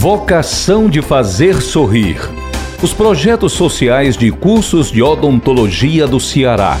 Vocação de fazer sorrir. Os projetos sociais de cursos de odontologia do Ceará.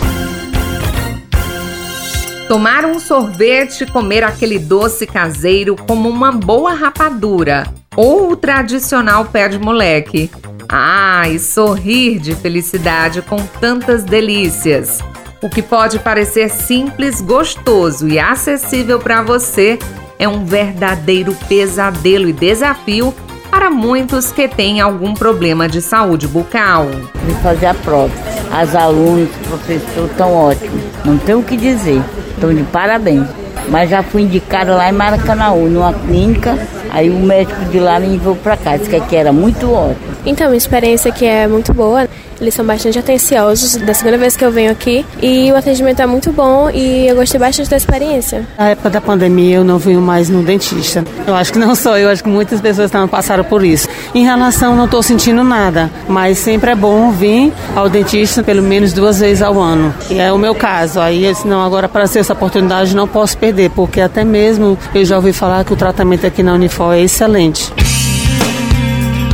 Tomar um sorvete, comer aquele doce caseiro como uma boa rapadura ou o tradicional pé de moleque. Ah, e sorrir de felicidade com tantas delícias. O que pode parecer simples, gostoso e acessível para você é um verdadeiro pesadelo e desafio para muitos que têm algum problema de saúde bucal. Vim fazer a prova. As alunas, o professor estão ótimos. Não tem o que dizer. Estão de parabéns. Mas já fui indicada lá em Maracanãú, numa clínica. Aí o médico de lá me enviou para cá. Disse que aqui era muito ótimo. Então, a experiência aqui é muito boa. Eles são bastante atenciosos, da segunda vez que eu venho aqui. E o atendimento é muito bom e eu gostei bastante da experiência. Na época da pandemia eu não venho mais no dentista. Eu acho que não só eu, acho que muitas pessoas também passaram por isso. Em relação, não estou sentindo nada, mas sempre é bom vir ao dentista pelo menos duas vezes ao ano. E é o meu caso. Aí, não, agora para ter essa oportunidade não posso perder, porque até mesmo eu já ouvi falar que o tratamento aqui na Unifor é excelente.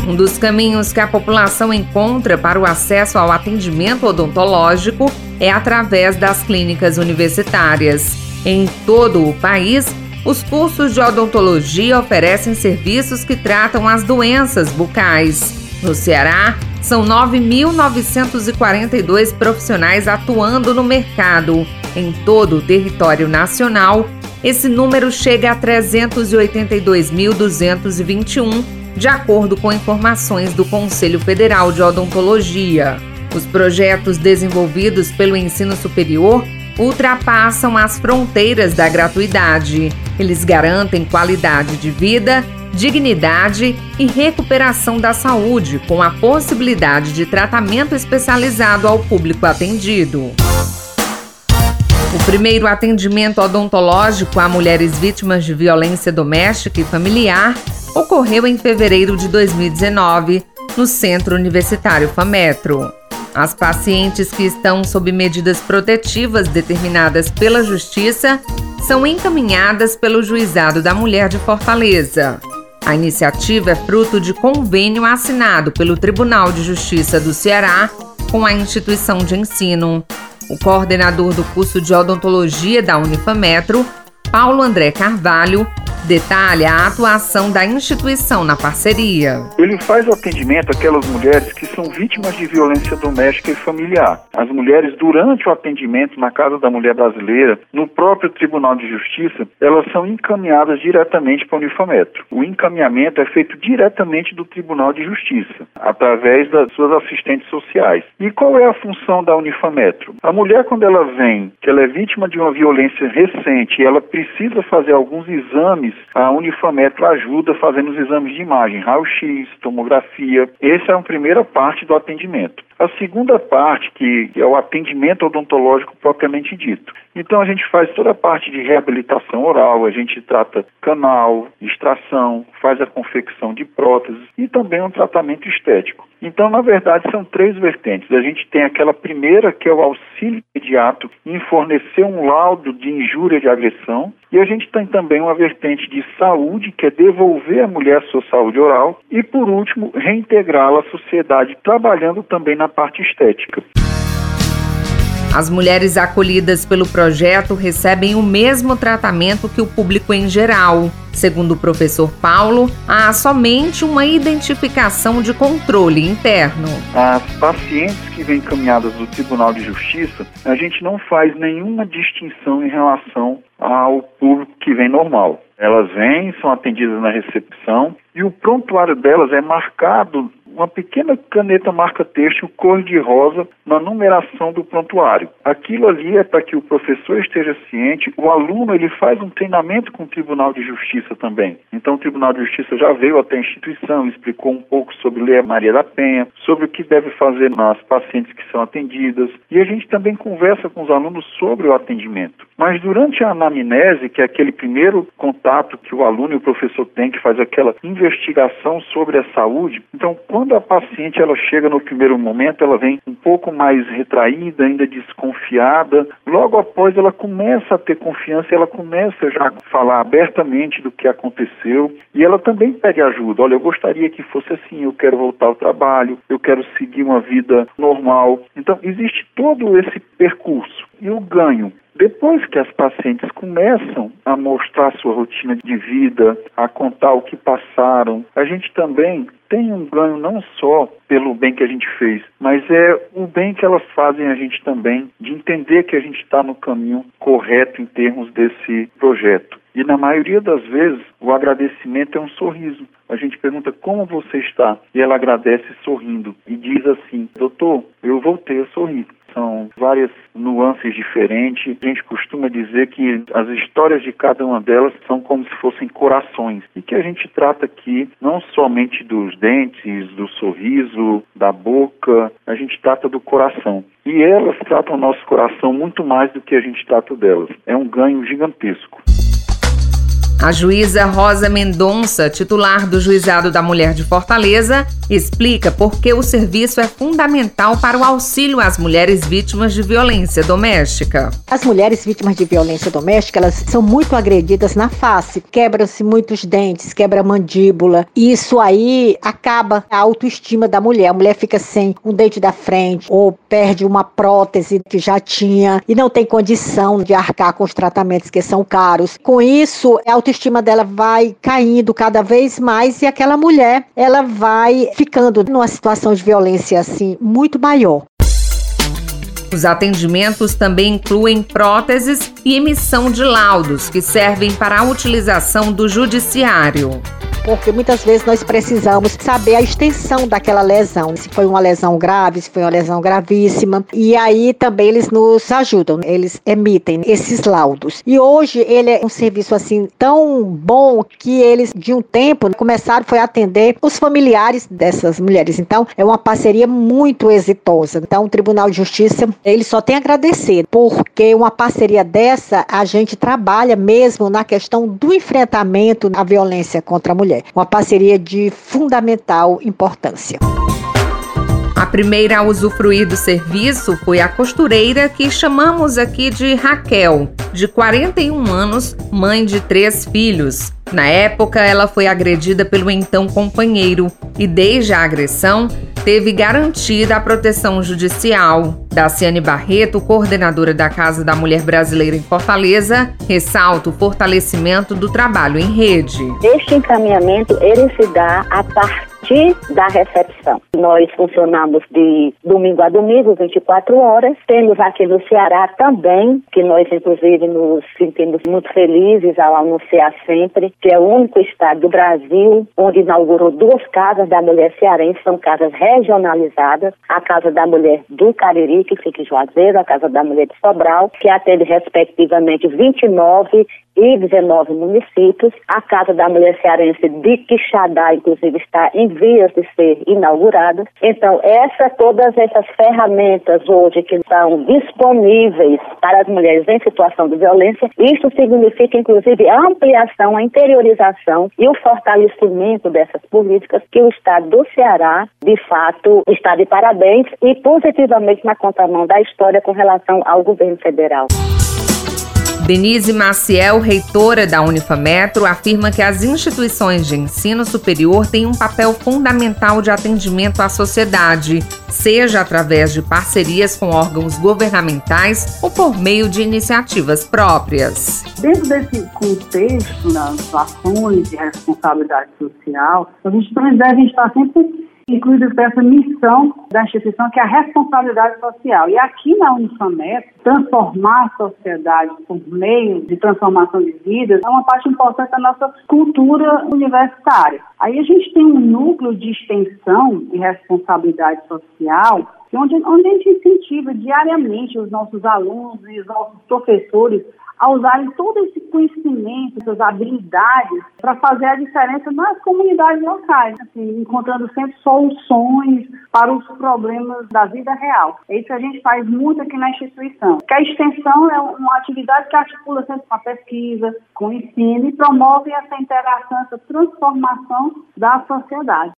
Um dos caminhos que a população encontra para o acesso ao atendimento odontológico é através das clínicas universitárias. Em todo o país, os cursos de odontologia oferecem serviços que tratam as doenças bucais. No Ceará, são 9.942 profissionais atuando no mercado. Em todo o território nacional, esse número chega a 382.221 de acordo com informações do Conselho Federal de Odontologia. Os projetos desenvolvidos pelo ensino superior ultrapassam as fronteiras da gratuidade. Eles garantem qualidade de vida, dignidade e recuperação da saúde, com a possibilidade de tratamento especializado ao público atendido. O primeiro atendimento odontológico a mulheres vítimas de violência doméstica e familiar ocorreu em fevereiro de 2019 no Centro Universitário FAMetro. As pacientes que estão sob medidas protetivas determinadas pela Justiça são encaminhadas pelo Juizado da Mulher de Fortaleza. A iniciativa é fruto de convênio assinado pelo Tribunal de Justiça do Ceará com a instituição de ensino. O coordenador do curso de odontologia da Unifametro, Paulo André Carvalho, detalha a atuação da instituição na parceria. Ele faz o atendimento àquelas mulheres que são vítimas de violência doméstica e familiar. As mulheres, durante o atendimento na Casa da Mulher Brasileira, no próprio Tribunal de Justiça, elas são encaminhadas diretamente para o Unifametro. O encaminhamento é feito diretamente do Tribunal de Justiça, através das suas assistentes sociais. E qual é a função da Unifametro? A mulher, quando ela vem, que ela é vítima de uma violência recente e ela precisa fazer alguns exames a Unifametro ajuda fazendo os exames de imagem, raio-x, tomografia. Essa é a primeira parte do atendimento. A segunda parte, que é o atendimento odontológico propriamente dito. Então a gente faz toda a parte de reabilitação oral, a gente trata canal, extração, faz a confecção de próteses e também um tratamento estético. Então, na verdade, são três vertentes. A gente tem aquela primeira, que é o auxílio imediato em fornecer um laudo de injúria de agressão, e a gente tem também uma vertente de saúde, que é devolver a mulher sua saúde oral, e por último, reintegrá-la à sociedade, trabalhando também na parte estética. As mulheres acolhidas pelo projeto recebem o mesmo tratamento que o público em geral. Segundo o professor Paulo, há somente uma identificação de controle interno. As pacientes que vêm encaminhadas do Tribunal de Justiça, a gente não faz nenhuma distinção em relação ao público que vem normal. Elas vêm, são atendidas na recepção e o prontuário delas é marcado uma pequena caneta marca-texto cor-de-rosa na numeração do prontuário. Aquilo ali é para que o professor esteja ciente, o aluno ele faz um treinamento com o Tribunal de Justiça também. Então o Tribunal de Justiça já veio até a instituição, explicou um pouco sobre Lei Maria da Penha, sobre o que deve fazer nas pacientes que são atendidas, e a gente também conversa com os alunos sobre o atendimento. Mas durante a anamnese, que é aquele primeiro contato que o aluno e o professor têm, que faz aquela investigação sobre a saúde, então quando a paciente ela chega no primeiro momento, ela vem um pouco mais retraída, ainda desconfiada. Logo após ela começa a ter confiança, ela começa já a falar abertamente do que aconteceu e ela também pede ajuda. Olha, eu gostaria que fosse assim, eu quero voltar ao trabalho, eu quero seguir uma vida normal. Então existe todo esse percurso e o ganho depois que as pacientes começam a mostrar sua rotina de vida, a contar o que passaram, a gente também tem um ganho não só pelo bem que a gente fez, mas é o bem que elas fazem a gente também, de entender que a gente está no caminho correto em termos desse projeto. E na maioria das vezes, o agradecimento é um sorriso. A gente pergunta como você está e ela agradece sorrindo e diz assim: Doutor, eu voltei a sorrir são várias nuances diferentes. A gente costuma dizer que as histórias de cada uma delas são como se fossem corações e que a gente trata aqui não somente dos dentes, do sorriso, da boca, a gente trata do coração. E elas tratam o nosso coração muito mais do que a gente trata delas. É um ganho gigantesco. A juíza Rosa Mendonça, titular do Juizado da Mulher de Fortaleza, explica por que o serviço é fundamental para o auxílio às mulheres vítimas de violência doméstica. As mulheres vítimas de violência doméstica, elas são muito agredidas na face, quebram-se muitos dentes, quebra a mandíbula, e isso aí acaba a autoestima da mulher. A mulher fica sem um dente da frente ou perde uma prótese que já tinha e não tem condição de arcar com os tratamentos que são caros. Com isso, a autoestima dela vai caindo cada vez mais e aquela mulher, ela vai ficando numa situação de violência assim muito maior. Os atendimentos também incluem próteses e emissão de laudos que servem para a utilização do judiciário porque muitas vezes nós precisamos saber a extensão daquela lesão, se foi uma lesão grave, se foi uma lesão gravíssima, e aí também eles nos ajudam, eles emitem esses laudos. E hoje ele é um serviço assim tão bom que eles de um tempo começaram foi atender os familiares dessas mulheres. Então é uma parceria muito exitosa. Então o Tribunal de Justiça ele só tem a agradecer porque uma parceria dessa a gente trabalha mesmo na questão do enfrentamento à violência contra a mulher mulher. Uma parceria de fundamental importância. A primeira a usufruir do serviço foi a costureira que chamamos aqui de Raquel, de 41 anos, mãe de três filhos. Na época, ela foi agredida pelo então companheiro e, desde a agressão, teve garantida a proteção judicial. Daciane Barreto, coordenadora da Casa da Mulher Brasileira em Fortaleza, ressalta o fortalecimento do trabalho em rede. Este encaminhamento ele se dá a partir partir da recepção. Nós funcionamos de domingo a domingo, 24 horas. Temos aqui no Ceará também, que nós inclusive nos sentimos muito felizes ao anunciar sempre, que é o único estado do Brasil onde inaugurou duas casas da mulher cearense, são casas regionalizadas, a Casa da Mulher do Cariri, que fica em Juazeiro, a Casa da Mulher de Sobral, que atende respectivamente 29 e 19 municípios. A Casa da Mulher Cearense de Quixadá, inclusive, está em vias de ser inaugurada. Então, essa, todas essas ferramentas hoje que estão disponíveis para as mulheres em situação de violência, isso significa, inclusive, a ampliação, a interiorização e o fortalecimento dessas políticas que o Estado do Ceará, de fato, está de parabéns e positivamente na contramão da história com relação ao governo federal. Denise Maciel, reitora da Unifametro, afirma que as instituições de ensino superior têm um papel fundamental de atendimento à sociedade, seja através de parcerias com órgãos governamentais ou por meio de iniciativas próprias. Dentro desse contexto das ações de responsabilidade social, a gente deve estar sempre incluídas essa missão da instituição, que é a responsabilidade social. E aqui na Unifamet, transformar a sociedade por meio de transformação de vidas é uma parte importante da nossa cultura universitária. Aí a gente tem um núcleo de extensão e responsabilidade social onde, onde a gente incentiva diariamente os nossos alunos e os nossos professores a usarem todo esse conhecimento, essas habilidades, para fazer a diferença nas comunidades locais, assim, encontrando sempre soluções para os problemas da vida real. É isso que a gente faz muito aqui na instituição. Que a extensão é uma atividade que articula sempre com a pesquisa, com o ensino e promove essa interação, essa transformação da sociedade.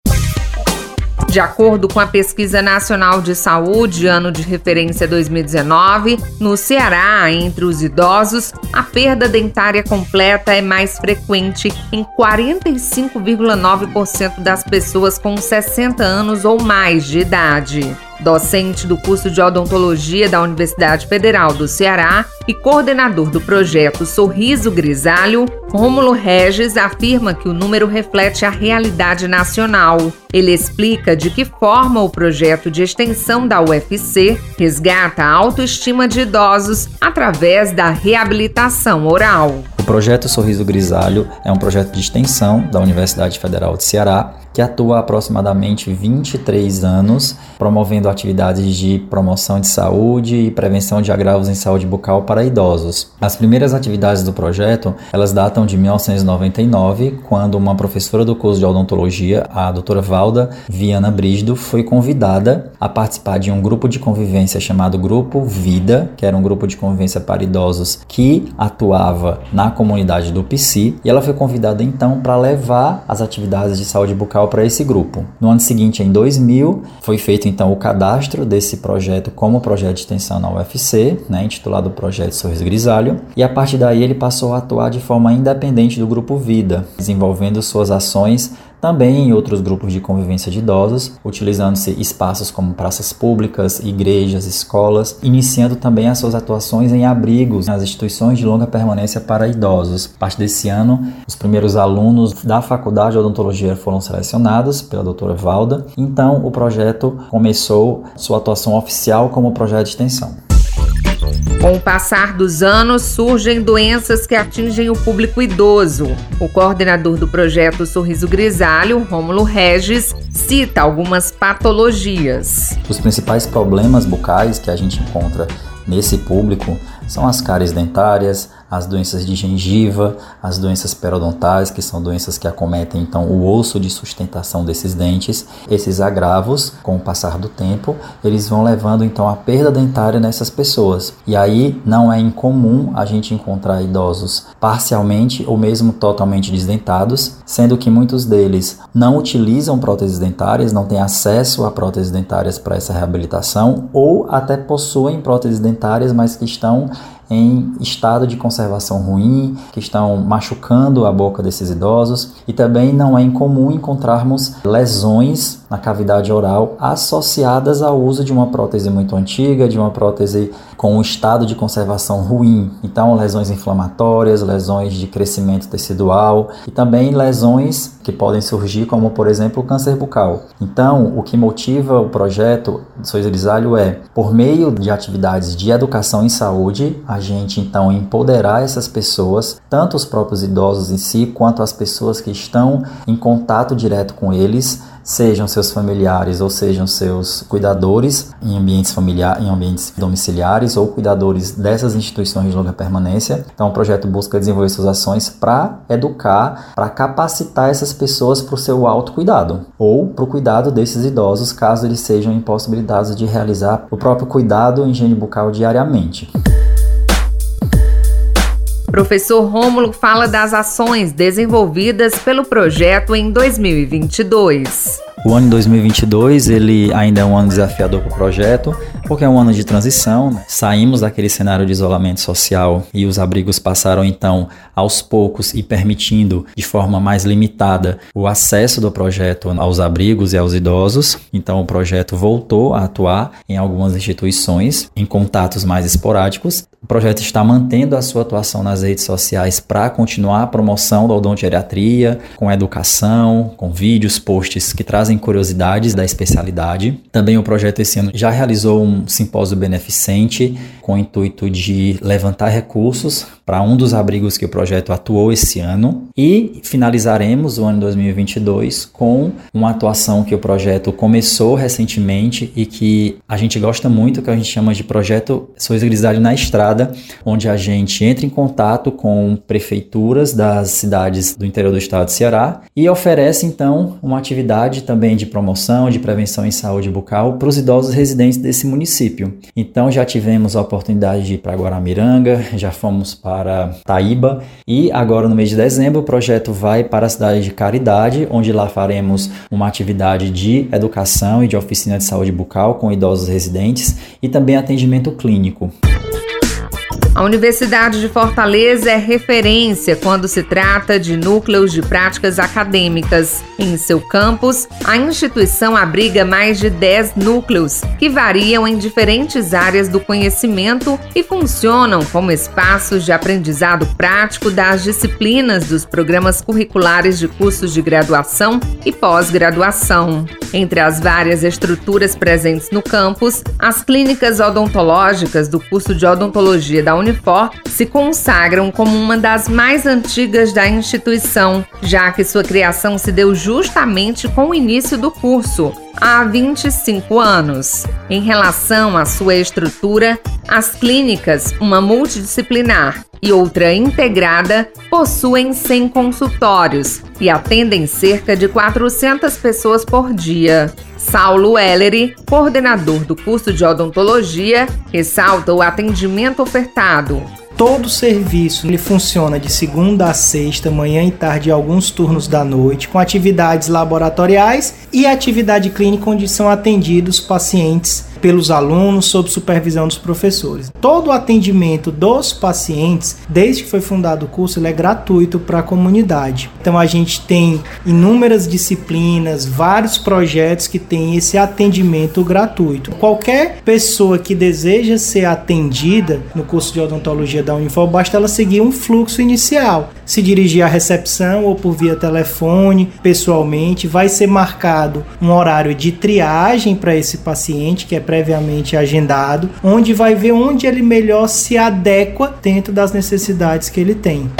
De acordo com a Pesquisa Nacional de Saúde, ano de referência 2019, no Ceará, entre os idosos, a perda dentária completa é mais frequente em 45,9% das pessoas com 60 anos ou mais de idade. Docente do curso de odontologia da Universidade Federal do Ceará e coordenador do projeto Sorriso Grisalho, Rômulo Regis afirma que o número reflete a realidade nacional. Ele explica de que forma o projeto de extensão da UFC resgata a autoestima de idosos através da reabilitação oral. Projeto Sorriso Grisalho é um projeto de extensão da Universidade Federal de Ceará que atua há aproximadamente 23 anos, promovendo atividades de promoção de saúde e prevenção de agravos em saúde bucal para idosos. As primeiras atividades do projeto, elas datam de 1999, quando uma professora do curso de odontologia, a doutora Valda Viana Brígido, foi convidada a participar de um grupo de convivência chamado Grupo Vida, que era um grupo de convivência para idosos que atuava na comunidade do PC, e ela foi convidada então para levar as atividades de saúde bucal para esse grupo. No ano seguinte, em 2000, foi feito então o cadastro desse projeto como projeto de extensão na UFC, né, intitulado Projeto Sorriso Grisalho, e a partir daí ele passou a atuar de forma independente do grupo Vida, desenvolvendo suas ações também em outros grupos de convivência de idosos, utilizando-se espaços como praças públicas, igrejas, escolas, iniciando também as suas atuações em abrigos nas instituições de longa permanência para idosos. A partir desse ano, os primeiros alunos da Faculdade de Odontologia foram selecionados pela doutora Valda, então o projeto começou sua atuação oficial como projeto de extensão. Com o passar dos anos, surgem doenças que atingem o público idoso. O coordenador do projeto Sorriso Grisalho, Rômulo Regis, cita algumas patologias. Os principais problemas bucais que a gente encontra nesse público são as cáries dentárias, as doenças de gengiva, as doenças periodontais, que são doenças que acometem então o osso de sustentação desses dentes. Esses agravos, com o passar do tempo, eles vão levando então a perda dentária nessas pessoas. E aí não é incomum a gente encontrar idosos parcialmente ou mesmo totalmente desdentados, sendo que muitos deles não utilizam próteses dentárias, não têm acesso a próteses dentárias para essa reabilitação ou até possuem próteses dentárias, mas que estão em estado de conservação ruim, que estão machucando a boca desses idosos, e também não é incomum encontrarmos lesões na cavidade oral associadas ao uso de uma prótese muito antiga, de uma prótese com um estado de conservação ruim. Então, lesões inflamatórias, lesões de crescimento tecidual e também lesões que podem surgir, como por exemplo o câncer bucal. Então, o que motiva o projeto Sois Grisalho é, por meio de atividades de educação em saúde, a gente então empoderar essas pessoas, tanto os próprios idosos em si, quanto as pessoas que estão em contato direto com eles sejam seus familiares ou sejam seus cuidadores em ambientes familiares, em ambientes domiciliares ou cuidadores dessas instituições de longa permanência. Então, o projeto busca desenvolver suas ações para educar, para capacitar essas pessoas para o seu autocuidado ou para o cuidado desses idosos, caso eles sejam impossibilitados de realizar o próprio cuidado em higiene bucal diariamente. Professor Rômulo fala das ações desenvolvidas pelo projeto em 2022. O ano de 2022 ele ainda é um ano desafiador para o projeto, porque é um ano de transição. Né? Saímos daquele cenário de isolamento social e os abrigos passaram então aos poucos e permitindo de forma mais limitada o acesso do projeto aos abrigos e aos idosos. Então o projeto voltou a atuar em algumas instituições em contatos mais esporádicos. O projeto está mantendo a sua atuação nas redes sociais para continuar a promoção da odontogeriatria, com educação, com vídeos, posts que trazem trazem curiosidades da especialidade. Também o projeto esse ano já realizou um simpósio beneficente com o intuito de levantar recursos para um dos abrigos que o projeto atuou esse ano e finalizaremos o ano 2022 com uma atuação que o projeto começou recentemente e que a gente gosta muito, que a gente chama de projeto Sois na Estrada, onde a gente entra em contato com prefeituras das cidades do interior do estado de Ceará e oferece então uma atividade também de promoção, de prevenção em saúde bucal para os idosos residentes desse município. Então já tivemos a oportunidade de ir para Guaramiranga, já fomos para Taíba e agora no mês de dezembro o projeto vai para a cidade de Caridade, onde lá faremos uma atividade de educação e de oficina de saúde bucal com idosos residentes e também atendimento clínico. A Universidade de Fortaleza é referência quando se trata de núcleos de práticas acadêmicas. Em seu campus, a instituição abriga mais de 10 núcleos, que variam em diferentes áreas do conhecimento e funcionam como espaços de aprendizado prático das disciplinas dos programas curriculares de cursos de graduação e pós-graduação. Entre as várias estruturas presentes no campus, as clínicas odontológicas do curso de odontologia da Unifor se consagram como uma das mais antigas da instituição, já que sua criação se deu justamente com o início do curso, há 25 anos. Em relação à sua estrutura, as clínicas, uma multidisciplinar e outra integrada, possuem 100 consultórios e atendem cerca de 400 pessoas por dia. Saulo Ellery, coordenador do curso de odontologia, ressalta o atendimento ofertado. Todo serviço ele funciona de segunda a sexta, manhã e tarde alguns turnos da noite, com atividades laboratoriais e atividade clínica onde são atendidos pacientes pelos alunos sob supervisão dos professores. Todo o atendimento dos pacientes, desde que foi fundado o curso, ele é gratuito para a comunidade. Então a gente tem inúmeras disciplinas, vários projetos que têm esse atendimento gratuito. Qualquer pessoa que deseja ser atendida no curso de odontologia da Unifor, basta ela seguir um fluxo inicial. Se dirigir à recepção ou por via telefone, pessoalmente, vai ser marcado um horário de triagem para esse paciente, que é previamente agendado, onde vai ver onde ele melhor se adequa dentro das necessidades que ele tem.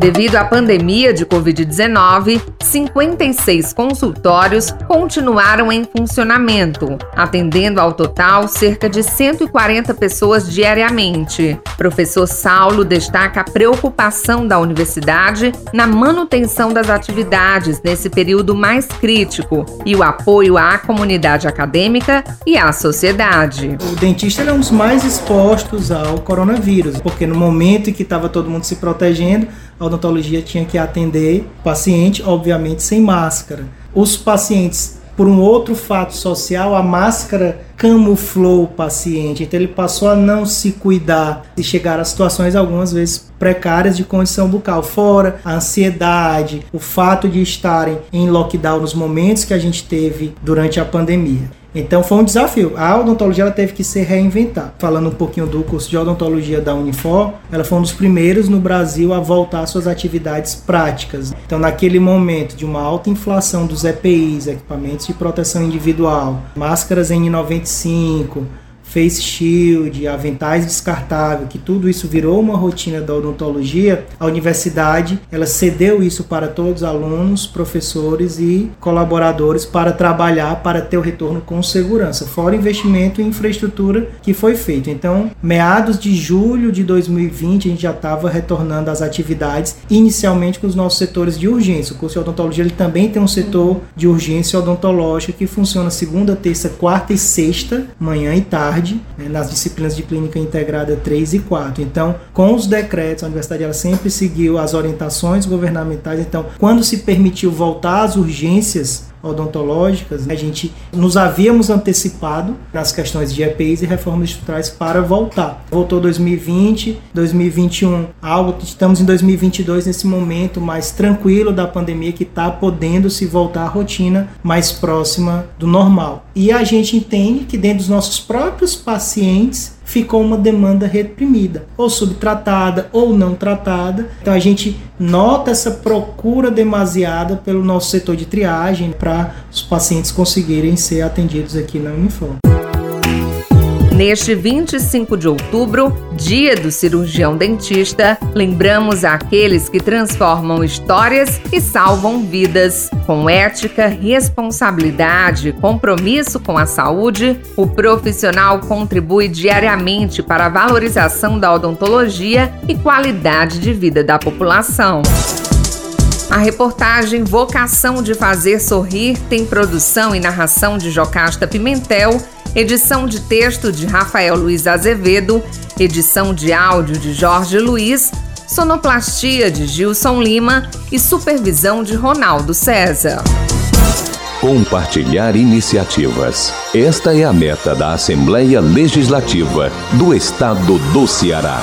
Devido à pandemia de Covid-19, 56 consultórios continuaram em funcionamento, atendendo ao total cerca de 140 pessoas diariamente. Professor Saulo destaca a preocupação da universidade na manutenção das atividades nesse período mais crítico e o apoio à comunidade acadêmica e à sociedade. O dentista é um dos mais expostos ao coronavírus, porque no momento em que estava todo mundo se protegendo, a odontologia tinha que atender paciente, obviamente, sem máscara. Os pacientes, por um outro fato social, a máscara camuflou o paciente, então ele passou a não se cuidar e chegar a situações algumas vezes precárias de condição bucal, fora a ansiedade, o fato de estarem em lockdown nos momentos que a gente teve durante a pandemia. Então foi um desafio. A odontologia ela teve que se reinventar. Falando um pouquinho do curso de odontologia da Unifor, ela foi um dos primeiros no Brasil a voltar às suas atividades práticas. Então, naquele momento de uma alta inflação dos EPIs, equipamentos de proteção individual, máscaras N95, face shield, aventais descartáveis, que tudo isso virou uma rotina da odontologia, a universidade ela cedeu isso para todos os alunos, professores e colaboradores para trabalhar para ter o retorno com segurança, fora investimento em infraestrutura que foi feito. Então, meados de julho de 2020, a gente já estava retornando às atividades, inicialmente com os nossos setores de urgência. O curso de odontologia ele também tem um setor de urgência odontológica que funciona segunda, terça, quarta e sexta, manhã e tarde tarde, né, nas disciplinas de clínica integrada 3 e 4. Então, com os decretos, a universidade ela sempre seguiu as orientações governamentais. Então, quando se permitiu voltar às urgências odontológicas, a gente nos havíamos antecipado nas questões de EPIs e reformas estruturais para voltar. Voltou 2020, 2021, algo estamos em 2022 nesse momento mais tranquilo da pandemia que está podendo se voltar à rotina mais próxima do normal. E a gente entende que dentro dos nossos próprios pacientes ficou uma demanda reprimida, ou subtratada ou não tratada. Então a gente nota essa procura demasiada pelo nosso setor de triagem para os pacientes conseguirem ser atendidos aqui na Unifor. Neste 25 de outubro, dia do cirurgião dentista, lembramos aqueles que transformam histórias e salvam vidas. Com ética, responsabilidade e compromisso com a saúde, o profissional contribui diariamente para a valorização da odontologia e qualidade de vida da população. A reportagem Vocação de Fazer Sorrir tem produção e narração de Jocasta Pimentel edição de texto de Rafael Luiz Azevedo, edição de áudio de Jorge Luiz, sonoplastia de Gilson Lima e supervisão de Ronaldo César. Compartilhar iniciativas. Esta é a meta da Assembleia Legislativa do Estado do Ceará.